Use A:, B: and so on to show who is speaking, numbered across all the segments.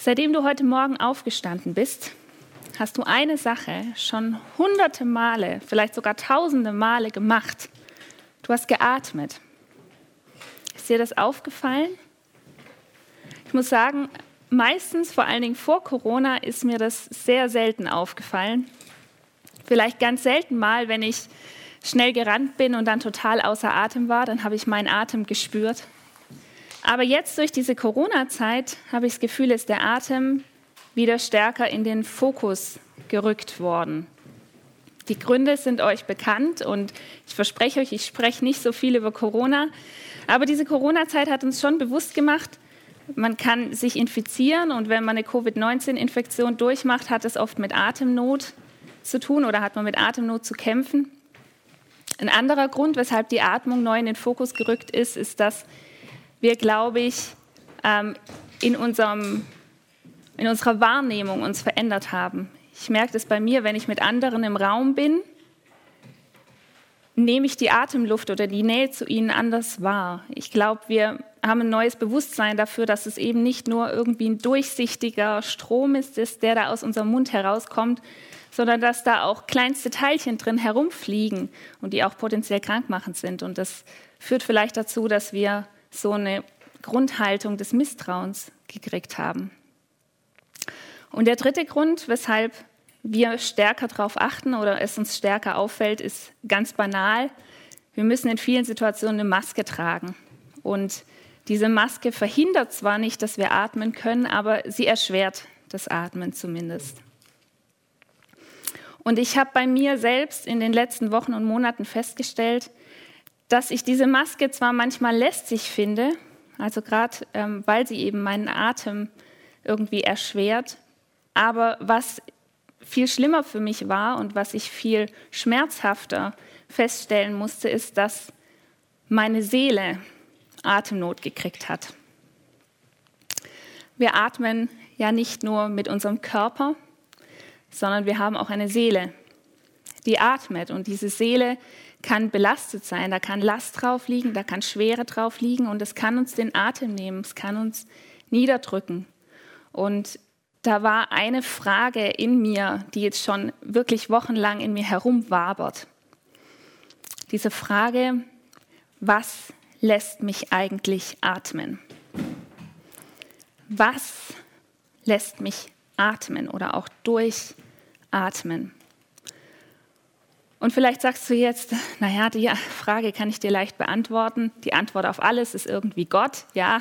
A: Seitdem du heute Morgen aufgestanden bist, hast du eine Sache schon hunderte Male, vielleicht sogar tausende Male gemacht. Du hast geatmet. Ist dir das aufgefallen? Ich muss sagen, meistens, vor allen Dingen vor Corona, ist mir das sehr selten aufgefallen. Vielleicht ganz selten mal, wenn ich schnell gerannt bin und dann total außer Atem war, dann habe ich meinen Atem gespürt. Aber jetzt durch diese Corona-Zeit habe ich das Gefühl, ist der Atem wieder stärker in den Fokus gerückt worden. Die Gründe sind euch bekannt und ich verspreche euch, ich spreche nicht so viel über Corona, aber diese Corona-Zeit hat uns schon bewusst gemacht, man kann sich infizieren und wenn man eine Covid-19-Infektion durchmacht, hat es oft mit Atemnot zu tun oder hat man mit Atemnot zu kämpfen. Ein anderer Grund, weshalb die Atmung neu in den Fokus gerückt ist, ist, dass wir, glaube ich, ähm, in, unserem, in unserer Wahrnehmung uns verändert haben. Ich merke das bei mir, wenn ich mit anderen im Raum bin, nehme ich die Atemluft oder die Nähe zu ihnen anders wahr. Ich glaube, wir haben ein neues Bewusstsein dafür, dass es eben nicht nur irgendwie ein durchsichtiger Strom ist, der da aus unserem Mund herauskommt, sondern dass da auch kleinste Teilchen drin herumfliegen und die auch potenziell krankmachend sind. Und das führt vielleicht dazu, dass wir so eine Grundhaltung des Misstrauens gekriegt haben. Und der dritte Grund, weshalb wir stärker darauf achten oder es uns stärker auffällt, ist ganz banal. Wir müssen in vielen Situationen eine Maske tragen. Und diese Maske verhindert zwar nicht, dass wir atmen können, aber sie erschwert das Atmen zumindest. Und ich habe bei mir selbst in den letzten Wochen und Monaten festgestellt, dass ich diese Maske zwar manchmal lästig finde, also gerade ähm, weil sie eben meinen Atem irgendwie erschwert, aber was viel schlimmer für mich war und was ich viel schmerzhafter feststellen musste, ist, dass meine Seele Atemnot gekriegt hat. Wir atmen ja nicht nur mit unserem Körper, sondern wir haben auch eine Seele, die atmet. Und diese Seele kann belastet sein, da kann Last drauf liegen, da kann Schwere drauf liegen und es kann uns den Atem nehmen, es kann uns niederdrücken. Und da war eine Frage in mir, die jetzt schon wirklich wochenlang in mir herumwabert. Diese Frage, was lässt mich eigentlich atmen? Was lässt mich atmen oder auch durchatmen? Und vielleicht sagst du jetzt, naja, die Frage kann ich dir leicht beantworten. Die Antwort auf alles ist irgendwie Gott, ja.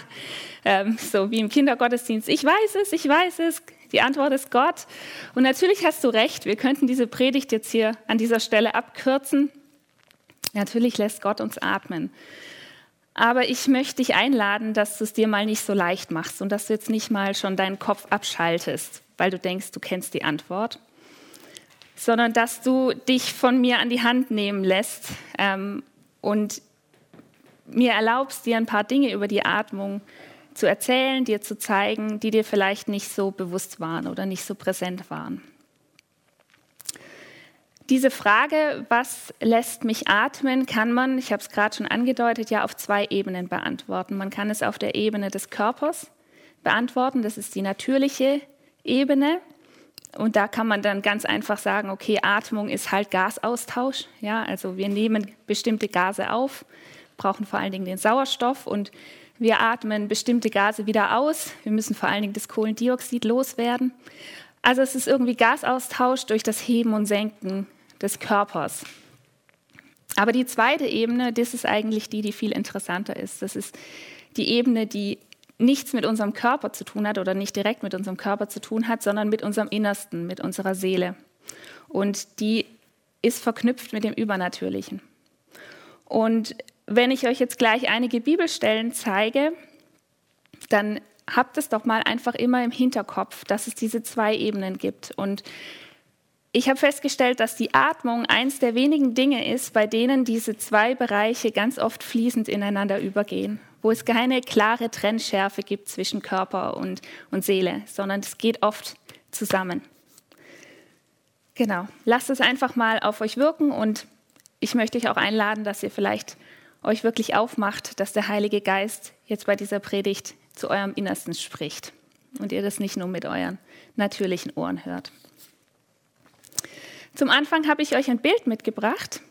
A: Ähm, so wie im Kindergottesdienst, ich weiß es, ich weiß es. Die Antwort ist Gott. Und natürlich hast du recht, wir könnten diese Predigt jetzt hier an dieser Stelle abkürzen. Natürlich lässt Gott uns atmen. Aber ich möchte dich einladen, dass du es dir mal nicht so leicht machst und dass du jetzt nicht mal schon deinen Kopf abschaltest, weil du denkst, du kennst die Antwort sondern dass du dich von mir an die Hand nehmen lässt ähm, und mir erlaubst, dir ein paar Dinge über die Atmung zu erzählen, dir zu zeigen, die dir vielleicht nicht so bewusst waren oder nicht so präsent waren. Diese Frage, was lässt mich atmen, kann man, ich habe es gerade schon angedeutet, ja auf zwei Ebenen beantworten. Man kann es auf der Ebene des Körpers beantworten, das ist die natürliche Ebene. Und da kann man dann ganz einfach sagen, okay, Atmung ist halt Gasaustausch. Ja, also wir nehmen bestimmte Gase auf, brauchen vor allen Dingen den Sauerstoff und wir atmen bestimmte Gase wieder aus. Wir müssen vor allen Dingen das Kohlendioxid loswerden. Also es ist irgendwie Gasaustausch durch das Heben und Senken des Körpers. Aber die zweite Ebene, das ist eigentlich die, die viel interessanter ist. Das ist die Ebene, die nichts mit unserem Körper zu tun hat oder nicht direkt mit unserem Körper zu tun hat, sondern mit unserem Innersten, mit unserer Seele. Und die ist verknüpft mit dem Übernatürlichen. Und wenn ich euch jetzt gleich einige Bibelstellen zeige, dann habt es doch mal einfach immer im Hinterkopf, dass es diese zwei Ebenen gibt. Und ich habe festgestellt, dass die Atmung eins der wenigen Dinge ist, bei denen diese zwei Bereiche ganz oft fließend ineinander übergehen wo es keine klare Trennschärfe gibt zwischen Körper und, und Seele, sondern es geht oft zusammen. Genau, lasst es einfach mal auf euch wirken und ich möchte euch auch einladen, dass ihr vielleicht euch wirklich aufmacht, dass der Heilige Geist jetzt bei dieser Predigt zu eurem Innersten spricht. und ihr das nicht nur mit euren natürlichen Ohren hört. Zum Anfang habe ich euch ein Bild mitgebracht.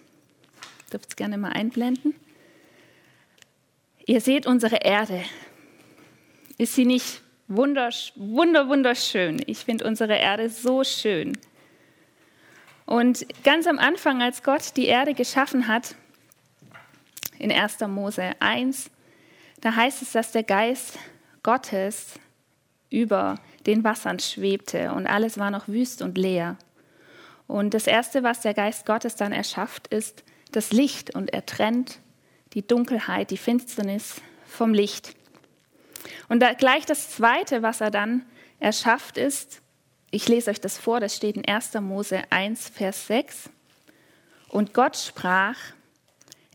A: Dürft es gerne mal einblenden. Ihr seht unsere Erde. Ist sie nicht wunder, wunderschön? Ich finde unsere Erde so schön. Und ganz am Anfang, als Gott die Erde geschaffen hat, in 1. Mose 1, da heißt es, dass der Geist Gottes über den Wassern schwebte und alles war noch wüst und leer. Und das Erste, was der Geist Gottes dann erschafft, ist das Licht und er trennt die Dunkelheit, die Finsternis vom Licht. Und da gleich das Zweite, was er dann erschafft, ist, ich lese euch das vor, das steht in 1. Mose 1, Vers 6. Und Gott sprach,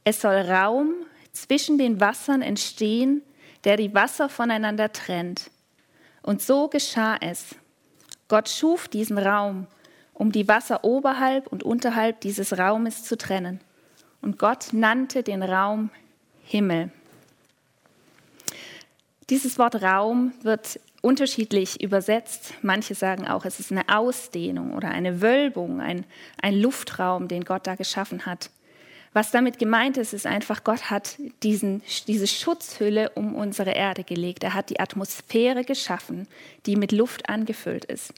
A: es soll Raum zwischen den Wassern entstehen, der die Wasser voneinander trennt. Und so geschah es. Gott schuf diesen Raum, um die Wasser oberhalb und unterhalb dieses Raumes zu trennen. Und Gott nannte den Raum Himmel. Dieses Wort Raum wird unterschiedlich übersetzt. Manche sagen auch, es ist eine Ausdehnung oder eine Wölbung, ein, ein Luftraum, den Gott da geschaffen hat. Was damit gemeint ist, ist einfach, Gott hat diesen, diese Schutzhülle um unsere Erde gelegt. Er hat die Atmosphäre geschaffen, die mit Luft angefüllt ist.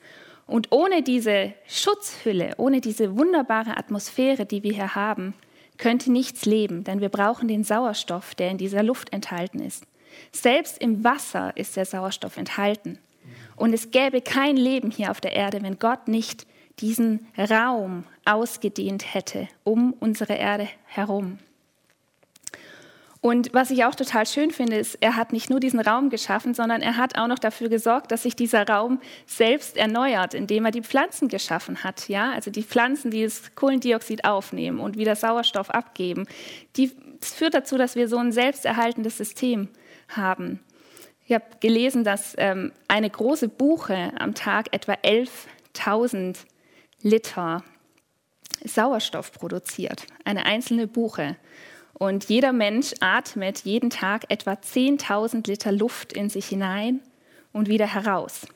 A: Und ohne diese Schutzhülle, ohne diese wunderbare Atmosphäre, die wir hier haben, könnte nichts leben, denn wir brauchen den Sauerstoff, der in dieser Luft enthalten ist. Selbst im Wasser ist der Sauerstoff enthalten. Und es gäbe kein Leben hier auf der Erde, wenn Gott nicht diesen Raum ausgedehnt hätte um unsere Erde herum. Und was ich auch total schön finde, ist, er hat nicht nur diesen Raum geschaffen, sondern er hat auch noch dafür gesorgt, dass sich dieser Raum selbst erneuert, indem er die Pflanzen geschaffen hat. Ja, also die Pflanzen, die das Kohlendioxid aufnehmen und wieder Sauerstoff abgeben. Die, das führt dazu, dass wir so ein selbsterhaltendes System haben. Ich habe gelesen, dass ähm, eine große Buche am Tag etwa 11.000 Liter Sauerstoff produziert. Eine einzelne Buche. Und jeder Mensch atmet jeden Tag etwa 10.000 Liter Luft in sich hinein und wieder heraus.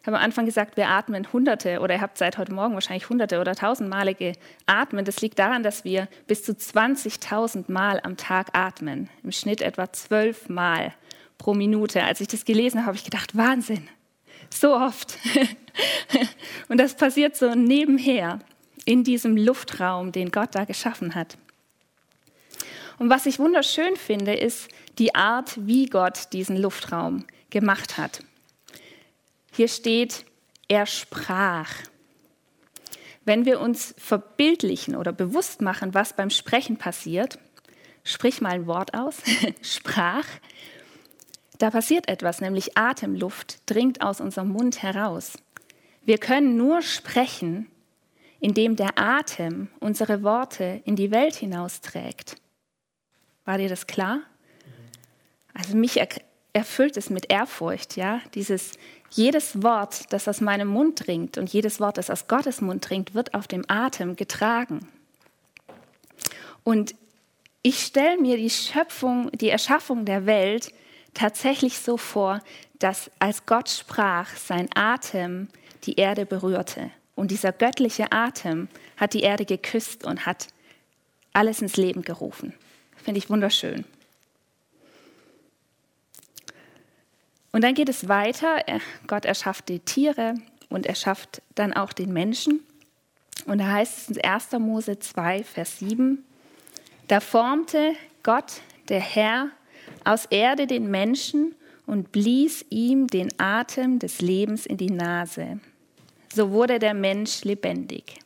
A: Ich habe am Anfang gesagt, wir atmen Hunderte oder ihr habt seit heute Morgen wahrscheinlich Hunderte oder Tausend Male geatmet. Das liegt daran, dass wir bis zu 20.000 Mal am Tag atmen. Im Schnitt etwa zwölf Mal pro Minute. Als ich das gelesen habe, habe ich gedacht, Wahnsinn, so oft. Und das passiert so nebenher in diesem Luftraum, den Gott da geschaffen hat. Und was ich wunderschön finde, ist die Art, wie Gott diesen Luftraum gemacht hat. Hier steht, er sprach. Wenn wir uns verbildlichen oder bewusst machen, was beim Sprechen passiert, sprich mal ein Wort aus, sprach, da passiert etwas, nämlich Atemluft dringt aus unserem Mund heraus. Wir können nur sprechen, indem der Atem unsere Worte in die Welt hinausträgt. War dir das klar? Also mich erfüllt es mit Ehrfurcht, ja, dieses jedes Wort, das aus meinem Mund dringt und jedes Wort, das aus Gottes Mund dringt, wird auf dem Atem getragen. Und ich stelle mir die Schöpfung, die Erschaffung der Welt tatsächlich so vor, dass als Gott sprach, sein Atem die Erde berührte. Und dieser göttliche Atem hat die Erde geküsst und hat alles ins Leben gerufen. Finde ich wunderschön. Und dann geht es weiter. Gott erschafft die Tiere und er schafft dann auch den Menschen. Und da heißt es in 1. Mose 2, Vers 7, da formte Gott, der Herr, aus Erde den Menschen und blies ihm den Atem des Lebens in die Nase. So wurde der Mensch lebendig.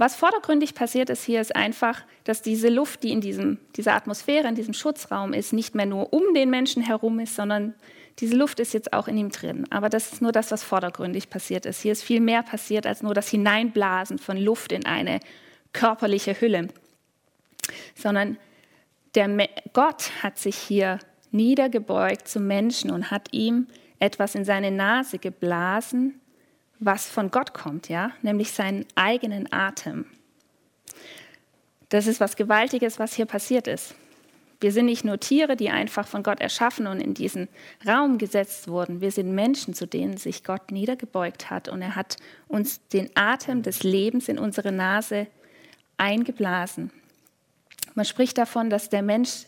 A: Was vordergründig passiert ist hier, ist einfach, dass diese Luft, die in diesem, dieser Atmosphäre, in diesem Schutzraum ist, nicht mehr nur um den Menschen herum ist, sondern diese Luft ist jetzt auch in ihm drin. Aber das ist nur das, was vordergründig passiert ist. Hier ist viel mehr passiert als nur das Hineinblasen von Luft in eine körperliche Hülle, sondern der Gott hat sich hier niedergebeugt zum Menschen und hat ihm etwas in seine Nase geblasen, was von Gott kommt, ja, nämlich seinen eigenen Atem. Das ist was Gewaltiges, was hier passiert ist. Wir sind nicht nur Tiere, die einfach von Gott erschaffen und in diesen Raum gesetzt wurden. Wir sind Menschen, zu denen sich Gott niedergebeugt hat. Und er hat uns den Atem des Lebens in unsere Nase eingeblasen. Man spricht davon, dass der Mensch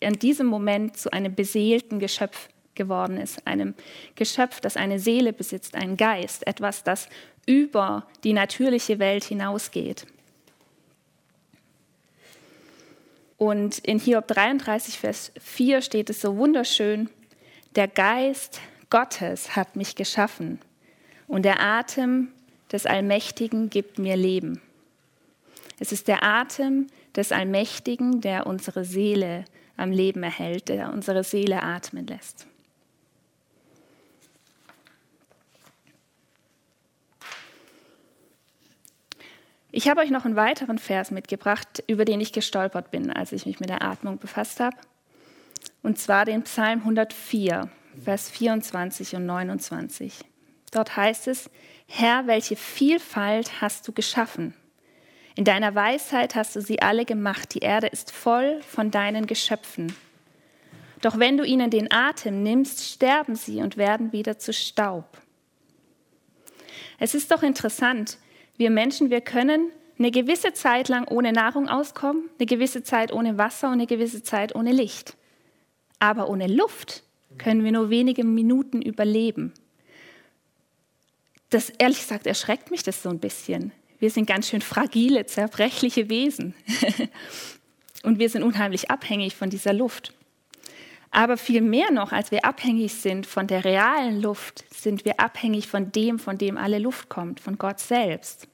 A: in diesem Moment zu einem beseelten Geschöpf geworden ist, einem Geschöpf, das eine Seele besitzt, einen Geist, etwas, das über die natürliche Welt hinausgeht. Und in Hiob 33, Vers 4 steht es so wunderschön, der Geist Gottes hat mich geschaffen und der Atem des Allmächtigen gibt mir Leben. Es ist der Atem des Allmächtigen, der unsere Seele am Leben erhält, der unsere Seele atmen lässt. Ich habe euch noch einen weiteren Vers mitgebracht, über den ich gestolpert bin, als ich mich mit der Atmung befasst habe. Und zwar den Psalm 104, Vers 24 und 29. Dort heißt es, Herr, welche Vielfalt hast du geschaffen? In deiner Weisheit hast du sie alle gemacht. Die Erde ist voll von deinen Geschöpfen. Doch wenn du ihnen den Atem nimmst, sterben sie und werden wieder zu Staub. Es ist doch interessant, wir Menschen, wir können eine gewisse Zeit lang ohne Nahrung auskommen, eine gewisse Zeit ohne Wasser und eine gewisse Zeit ohne Licht. Aber ohne Luft können wir nur wenige Minuten überleben. Das ehrlich gesagt erschreckt mich das so ein bisschen. Wir sind ganz schön fragile, zerbrechliche Wesen. und wir sind unheimlich abhängig von dieser Luft. Aber viel mehr noch, als wir abhängig sind von der realen Luft, sind wir abhängig von dem, von dem alle Luft kommt, von Gott selbst.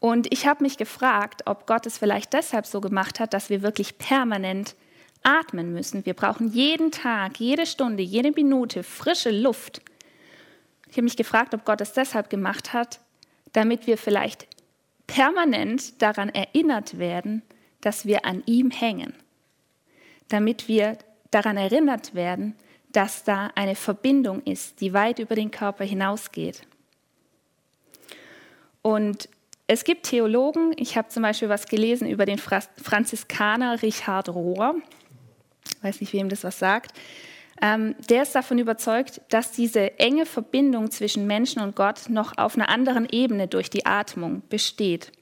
A: Und ich habe mich gefragt, ob Gott es vielleicht deshalb so gemacht hat, dass wir wirklich permanent atmen müssen. Wir brauchen jeden Tag, jede Stunde, jede Minute frische Luft. Ich habe mich gefragt, ob Gott es deshalb gemacht hat, damit wir vielleicht permanent daran erinnert werden, dass wir an ihm hängen damit wir daran erinnert werden, dass da eine Verbindung ist, die weit über den Körper hinausgeht. Und es gibt Theologen, ich habe zum Beispiel was gelesen über den Franziskaner Richard Rohr, weiß nicht, wem das was sagt, ähm, der ist davon überzeugt, dass diese enge Verbindung zwischen Menschen und Gott noch auf einer anderen Ebene durch die Atmung besteht.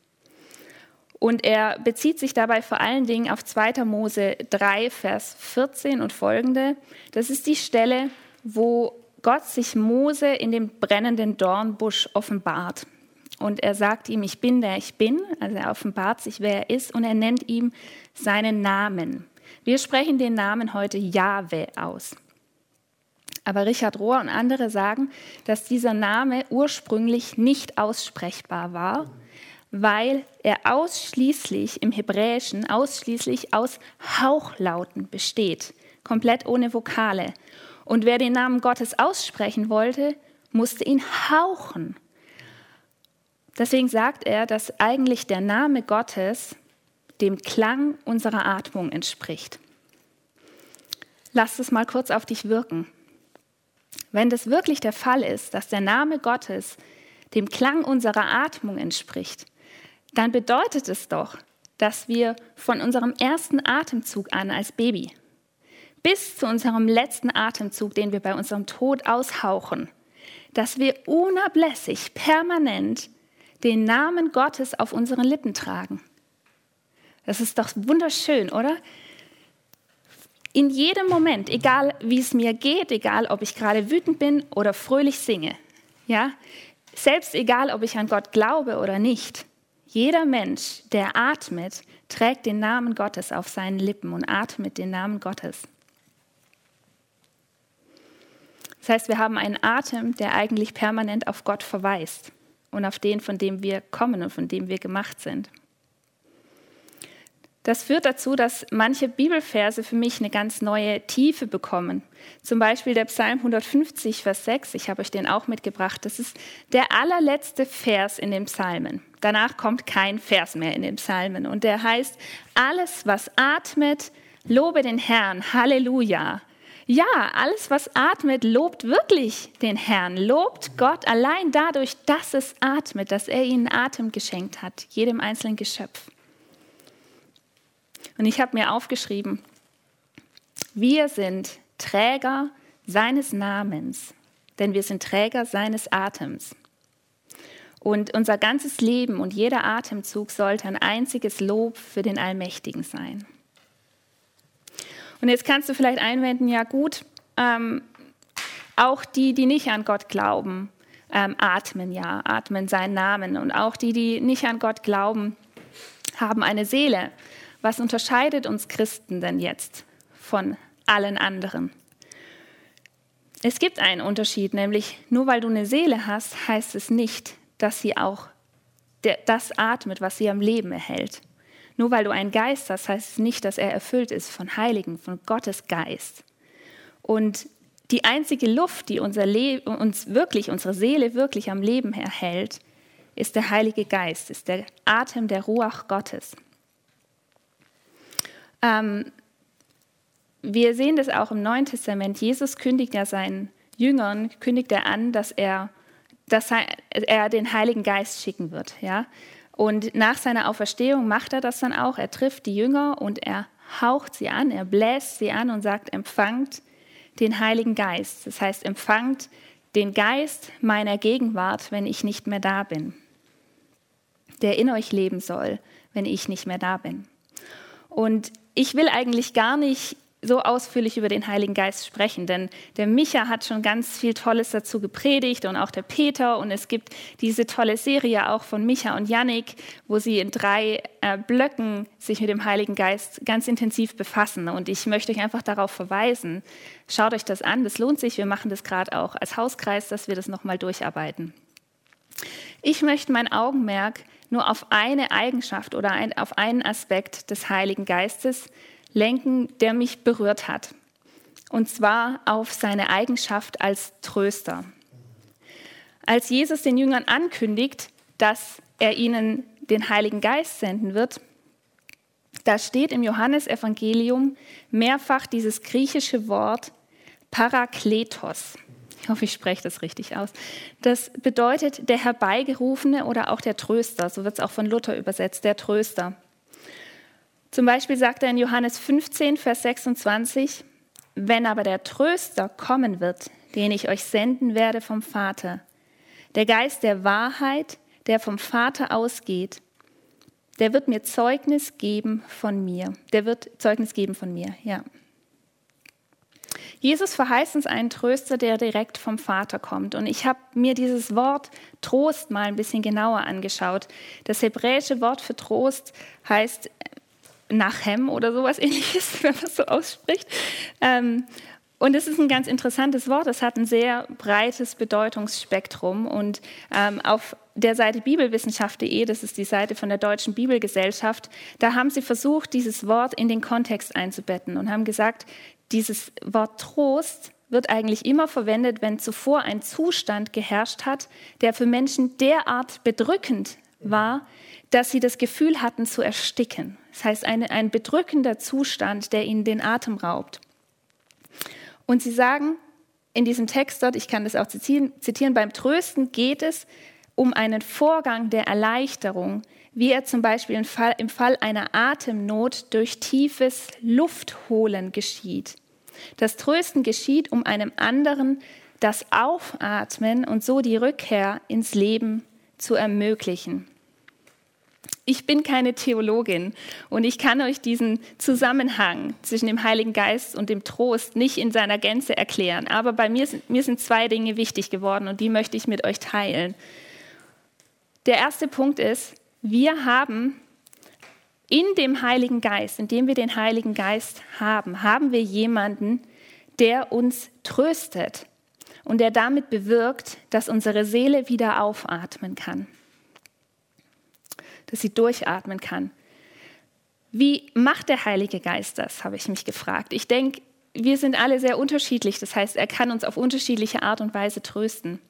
A: Und er bezieht sich dabei vor allen Dingen auf 2. Mose 3, Vers 14 und folgende. Das ist die Stelle, wo Gott sich Mose in dem brennenden Dornbusch offenbart. Und er sagt ihm, ich bin der ich bin. Also er offenbart sich, wer er ist, und er nennt ihm seinen Namen. Wir sprechen den Namen heute Jahwe aus. Aber Richard Rohr und andere sagen, dass dieser Name ursprünglich nicht aussprechbar war weil er ausschließlich im Hebräischen ausschließlich aus Hauchlauten besteht, komplett ohne Vokale. Und wer den Namen Gottes aussprechen wollte, musste ihn hauchen. Deswegen sagt er, dass eigentlich der Name Gottes dem Klang unserer Atmung entspricht. Lass es mal kurz auf dich wirken. Wenn das wirklich der Fall ist, dass der Name Gottes dem Klang unserer Atmung entspricht, dann bedeutet es doch, dass wir von unserem ersten Atemzug an als Baby bis zu unserem letzten Atemzug, den wir bei unserem Tod aushauchen, dass wir unablässig, permanent den Namen Gottes auf unseren Lippen tragen. Das ist doch wunderschön, oder? In jedem Moment, egal wie es mir geht, egal ob ich gerade wütend bin oder fröhlich singe, ja, selbst egal ob ich an Gott glaube oder nicht, jeder Mensch, der atmet, trägt den Namen Gottes auf seinen Lippen und atmet den Namen Gottes. Das heißt, wir haben einen Atem, der eigentlich permanent auf Gott verweist und auf den, von dem wir kommen und von dem wir gemacht sind. Das führt dazu, dass manche Bibelverse für mich eine ganz neue Tiefe bekommen. Zum Beispiel der Psalm 150, Vers 6, ich habe euch den auch mitgebracht. Das ist der allerletzte Vers in den Psalmen. Danach kommt kein Vers mehr in den Psalmen. Und der heißt, alles, was atmet, lobe den Herrn. Halleluja. Ja, alles, was atmet, lobt wirklich den Herrn, lobt Gott allein dadurch, dass es atmet, dass er ihnen Atem geschenkt hat, jedem einzelnen Geschöpf. Und ich habe mir aufgeschrieben, wir sind Träger seines Namens, denn wir sind Träger seines Atems. Und unser ganzes Leben und jeder Atemzug sollte ein einziges Lob für den Allmächtigen sein. Und jetzt kannst du vielleicht einwenden, ja gut, ähm, auch die, die nicht an Gott glauben, ähm, atmen ja, atmen seinen Namen. Und auch die, die nicht an Gott glauben, haben eine Seele. Was unterscheidet uns Christen denn jetzt von allen anderen? Es gibt einen Unterschied, nämlich nur weil du eine Seele hast, heißt es nicht, dass sie auch das atmet, was sie am Leben erhält. Nur weil du einen Geist hast, heißt es nicht, dass er erfüllt ist von Heiligen, von Gottes Geist. Und die einzige Luft, die unser uns wirklich, unsere Seele wirklich am Leben erhält, ist der Heilige Geist, ist der Atem der Ruach Gottes. Ähm, wir sehen das auch im Neuen Testament. Jesus kündigt ja seinen Jüngern, kündigt er an, dass er, dass er den Heiligen Geist schicken wird. Ja? Und nach seiner Auferstehung macht er das dann auch. Er trifft die Jünger und er haucht sie an, er bläst sie an und sagt, empfangt den Heiligen Geist. Das heißt, empfangt den Geist meiner Gegenwart, wenn ich nicht mehr da bin, der in euch leben soll, wenn ich nicht mehr da bin. Und ich will eigentlich gar nicht so ausführlich über den Heiligen Geist sprechen, denn der Micha hat schon ganz viel Tolles dazu gepredigt und auch der Peter. Und es gibt diese tolle Serie auch von Micha und Yannick, wo sie in drei äh, Blöcken sich mit dem Heiligen Geist ganz intensiv befassen. Und ich möchte euch einfach darauf verweisen, schaut euch das an, das lohnt sich, wir machen das gerade auch als Hauskreis, dass wir das nochmal durcharbeiten. Ich möchte mein Augenmerk nur auf eine Eigenschaft oder ein, auf einen Aspekt des Heiligen Geistes lenken, der mich berührt hat. Und zwar auf seine Eigenschaft als Tröster. Als Jesus den Jüngern ankündigt, dass er ihnen den Heiligen Geist senden wird, da steht im Johannesevangelium mehrfach dieses griechische Wort Parakletos. Ich hoffe, ich spreche das richtig aus. Das bedeutet der Herbeigerufene oder auch der Tröster. So wird es auch von Luther übersetzt, der Tröster. Zum Beispiel sagt er in Johannes 15, Vers 26, wenn aber der Tröster kommen wird, den ich euch senden werde vom Vater, der Geist der Wahrheit, der vom Vater ausgeht, der wird mir Zeugnis geben von mir. Der wird Zeugnis geben von mir, ja. Jesus verheißt uns einen Tröster, der direkt vom Vater kommt. Und ich habe mir dieses Wort Trost mal ein bisschen genauer angeschaut. Das hebräische Wort für Trost heißt Nachem oder sowas ähnliches, wenn man es so ausspricht. Ähm, und es ist ein ganz interessantes Wort. Es hat ein sehr breites Bedeutungsspektrum. Und ähm, auf der Seite bibelwissenschaft.de, das ist die Seite von der Deutschen Bibelgesellschaft, da haben sie versucht, dieses Wort in den Kontext einzubetten und haben gesagt, dieses Wort Trost wird eigentlich immer verwendet, wenn zuvor ein Zustand geherrscht hat, der für Menschen derart bedrückend war, dass sie das Gefühl hatten zu ersticken. Das heißt, eine, ein bedrückender Zustand, der ihnen den Atem raubt. Und sie sagen in diesem Text dort, ich kann das auch zitieren, zitieren beim Trösten geht es um einen Vorgang der Erleichterung, wie er zum Beispiel im Fall, im Fall einer Atemnot durch tiefes Luftholen geschieht. Das Trösten geschieht, um einem anderen das Aufatmen und so die Rückkehr ins Leben zu ermöglichen. Ich bin keine Theologin und ich kann euch diesen Zusammenhang zwischen dem Heiligen Geist und dem Trost nicht in seiner Gänze erklären. Aber bei mir sind, mir sind zwei Dinge wichtig geworden und die möchte ich mit euch teilen. Der erste Punkt ist, wir haben in dem Heiligen Geist, indem wir den Heiligen Geist haben, haben wir jemanden, der uns tröstet und der damit bewirkt, dass unsere Seele wieder aufatmen kann dass sie durchatmen kann. Wie macht der Heilige Geist das, habe ich mich gefragt. Ich denke, wir sind alle sehr unterschiedlich. Das heißt, er kann uns auf unterschiedliche Art und Weise trösten.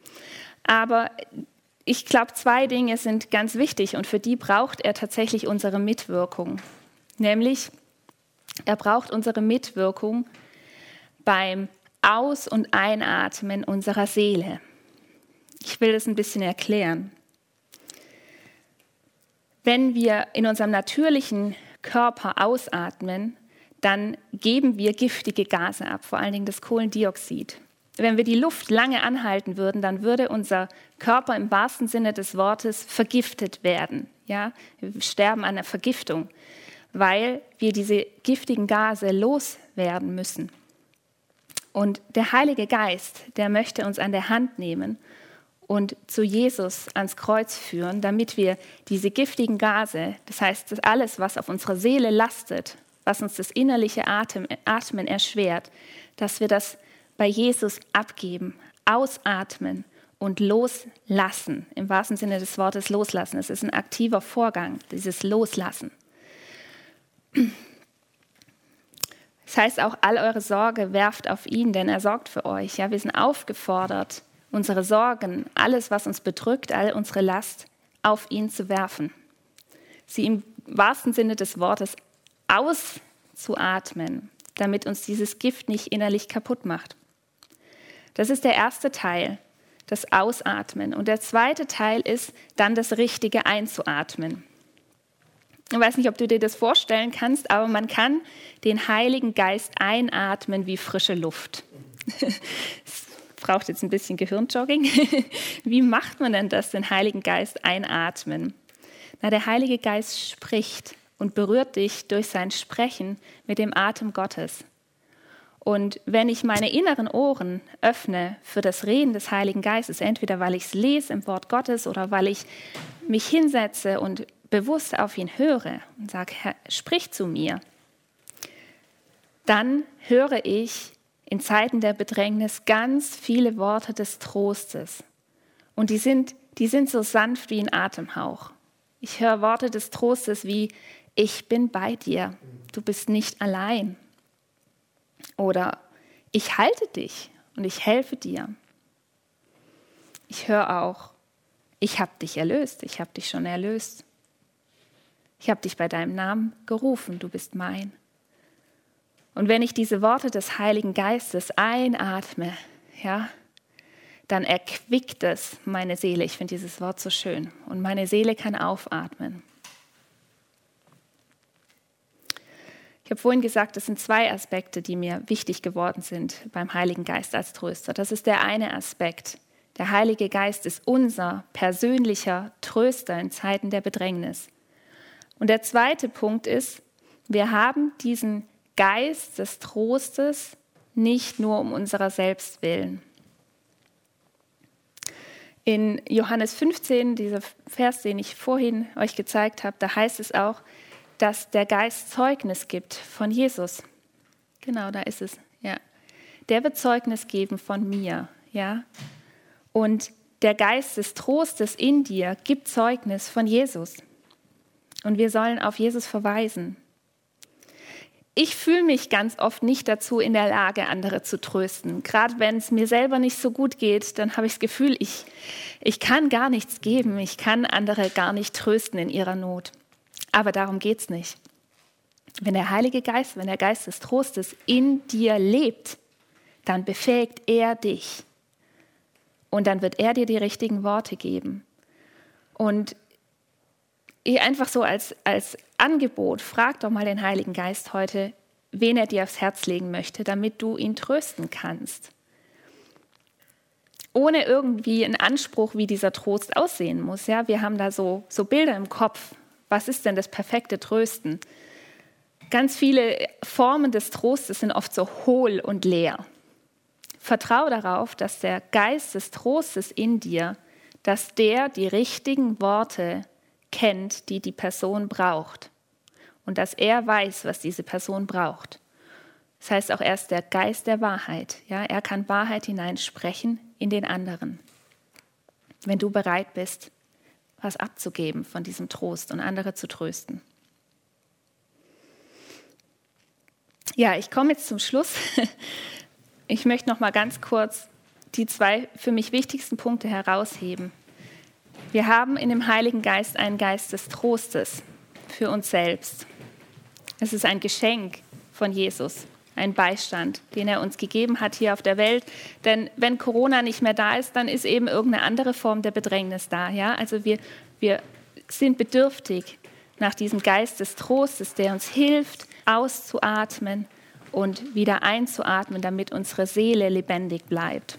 A: Aber ich glaube, zwei Dinge sind ganz wichtig und für die braucht er tatsächlich unsere Mitwirkung. Nämlich, er braucht unsere Mitwirkung beim Aus- und Einatmen unserer Seele. Ich will das ein bisschen erklären. Wenn wir in unserem natürlichen Körper ausatmen, dann geben wir giftige Gase ab, vor allen Dingen das Kohlendioxid. Wenn wir die Luft lange anhalten würden, dann würde unser Körper im wahrsten Sinne des Wortes vergiftet werden. Ja? Wir sterben an der Vergiftung, weil wir diese giftigen Gase loswerden müssen. Und der Heilige Geist, der möchte uns an der Hand nehmen und zu Jesus ans Kreuz führen, damit wir diese giftigen Gase, das heißt alles, was auf unserer Seele lastet, was uns das innerliche Atmen erschwert, dass wir das bei Jesus abgeben, ausatmen und loslassen. Im wahrsten Sinne des Wortes loslassen. Es ist ein aktiver Vorgang, dieses Loslassen. Das heißt auch, all eure Sorge werft auf ihn, denn er sorgt für euch. Ja, wir sind aufgefordert, unsere Sorgen, alles, was uns bedrückt, all unsere Last auf ihn zu werfen. Sie im wahrsten Sinne des Wortes auszuatmen, damit uns dieses Gift nicht innerlich kaputt macht. Das ist der erste Teil, das Ausatmen. Und der zweite Teil ist dann das Richtige einzuatmen. Ich weiß nicht, ob du dir das vorstellen kannst, aber man kann den Heiligen Geist einatmen wie frische Luft. Es braucht jetzt ein bisschen Gehirnjogging. Wie macht man denn das, den Heiligen Geist einatmen? Na, der Heilige Geist spricht und berührt dich durch sein Sprechen mit dem Atem Gottes. Und wenn ich meine inneren Ohren öffne für das Reden des Heiligen Geistes, entweder weil ich es lese im Wort Gottes oder weil ich mich hinsetze und bewusst auf ihn höre und sage, Herr, sprich zu mir, dann höre ich in Zeiten der Bedrängnis ganz viele Worte des Trostes. Und die sind, die sind so sanft wie ein Atemhauch. Ich höre Worte des Trostes wie, ich bin bei dir, du bist nicht allein. Oder ich halte dich und ich helfe dir. Ich höre auch, ich habe dich erlöst, ich habe dich schon erlöst. Ich habe dich bei deinem Namen gerufen, du bist mein. Und wenn ich diese Worte des Heiligen Geistes einatme, ja, dann erquickt es meine Seele. Ich finde dieses Wort so schön. Und meine Seele kann aufatmen. Ich habe vorhin gesagt, es sind zwei Aspekte, die mir wichtig geworden sind beim Heiligen Geist als Tröster. Das ist der eine Aspekt. Der Heilige Geist ist unser persönlicher Tröster in Zeiten der Bedrängnis. Und der zweite Punkt ist, wir haben diesen Geist des Trostes nicht nur um unserer selbst willen. In Johannes 15, dieser Vers, den ich vorhin euch gezeigt habe, da heißt es auch, dass der Geist Zeugnis gibt von Jesus. Genau, da ist es. Ja. Der wird Zeugnis geben von mir, ja. Und der Geist des Trostes in dir gibt Zeugnis von Jesus. Und wir sollen auf Jesus verweisen. Ich fühle mich ganz oft nicht dazu in der Lage, andere zu trösten. Gerade wenn es mir selber nicht so gut geht, dann habe ich das Gefühl, ich, ich kann gar nichts geben. Ich kann andere gar nicht trösten in ihrer Not. Aber darum geht es nicht. Wenn der Heilige Geist, wenn der Geist des Trostes in dir lebt, dann befähigt er dich. Und dann wird er dir die richtigen Worte geben. Und einfach so als, als Angebot, frag doch mal den Heiligen Geist heute, wen er dir aufs Herz legen möchte, damit du ihn trösten kannst. Ohne irgendwie einen Anspruch, wie dieser Trost aussehen muss. Ja, wir haben da so, so Bilder im Kopf, was ist denn das perfekte Trösten? Ganz viele Formen des Trostes sind oft so hohl und leer. Vertraue darauf, dass der Geist des Trostes in dir, dass der die richtigen Worte kennt, die die Person braucht. Und dass er weiß, was diese Person braucht. Das heißt auch, er ist der Geist der Wahrheit. Ja, er kann Wahrheit hineinsprechen in den anderen. Wenn du bereit bist, was abzugeben von diesem Trost und andere zu trösten. Ja, ich komme jetzt zum Schluss. Ich möchte noch mal ganz kurz die zwei für mich wichtigsten Punkte herausheben. Wir haben in dem Heiligen Geist einen Geist des Trostes für uns selbst. Es ist ein Geschenk von Jesus ein Beistand, den er uns gegeben hat hier auf der Welt. Denn wenn Corona nicht mehr da ist, dann ist eben irgendeine andere Form der Bedrängnis da. Ja? Also wir, wir sind bedürftig nach diesem Geist des Trostes, der uns hilft, auszuatmen und wieder einzuatmen, damit unsere Seele lebendig bleibt.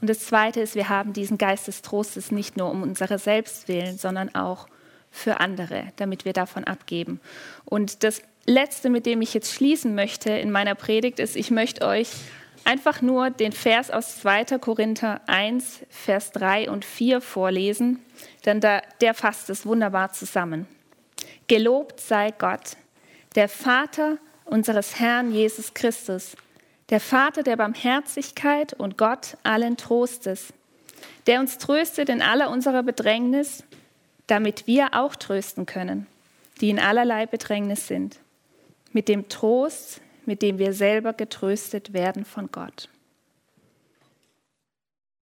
A: Und das Zweite ist, wir haben diesen Geist des Trostes nicht nur um unsere Selbstwillen, sondern auch für andere, damit wir davon abgeben. Und das Letzte, mit dem ich jetzt schließen möchte in meiner Predigt, ist, ich möchte euch einfach nur den Vers aus 2. Korinther 1, Vers 3 und 4 vorlesen, denn da, der fasst es wunderbar zusammen. Gelobt sei Gott, der Vater unseres Herrn Jesus Christus, der Vater der Barmherzigkeit und Gott allen Trostes, der uns tröstet in aller unserer Bedrängnis, damit wir auch trösten können, die in allerlei Bedrängnis sind, mit dem Trost, mit dem wir selber getröstet werden von Gott.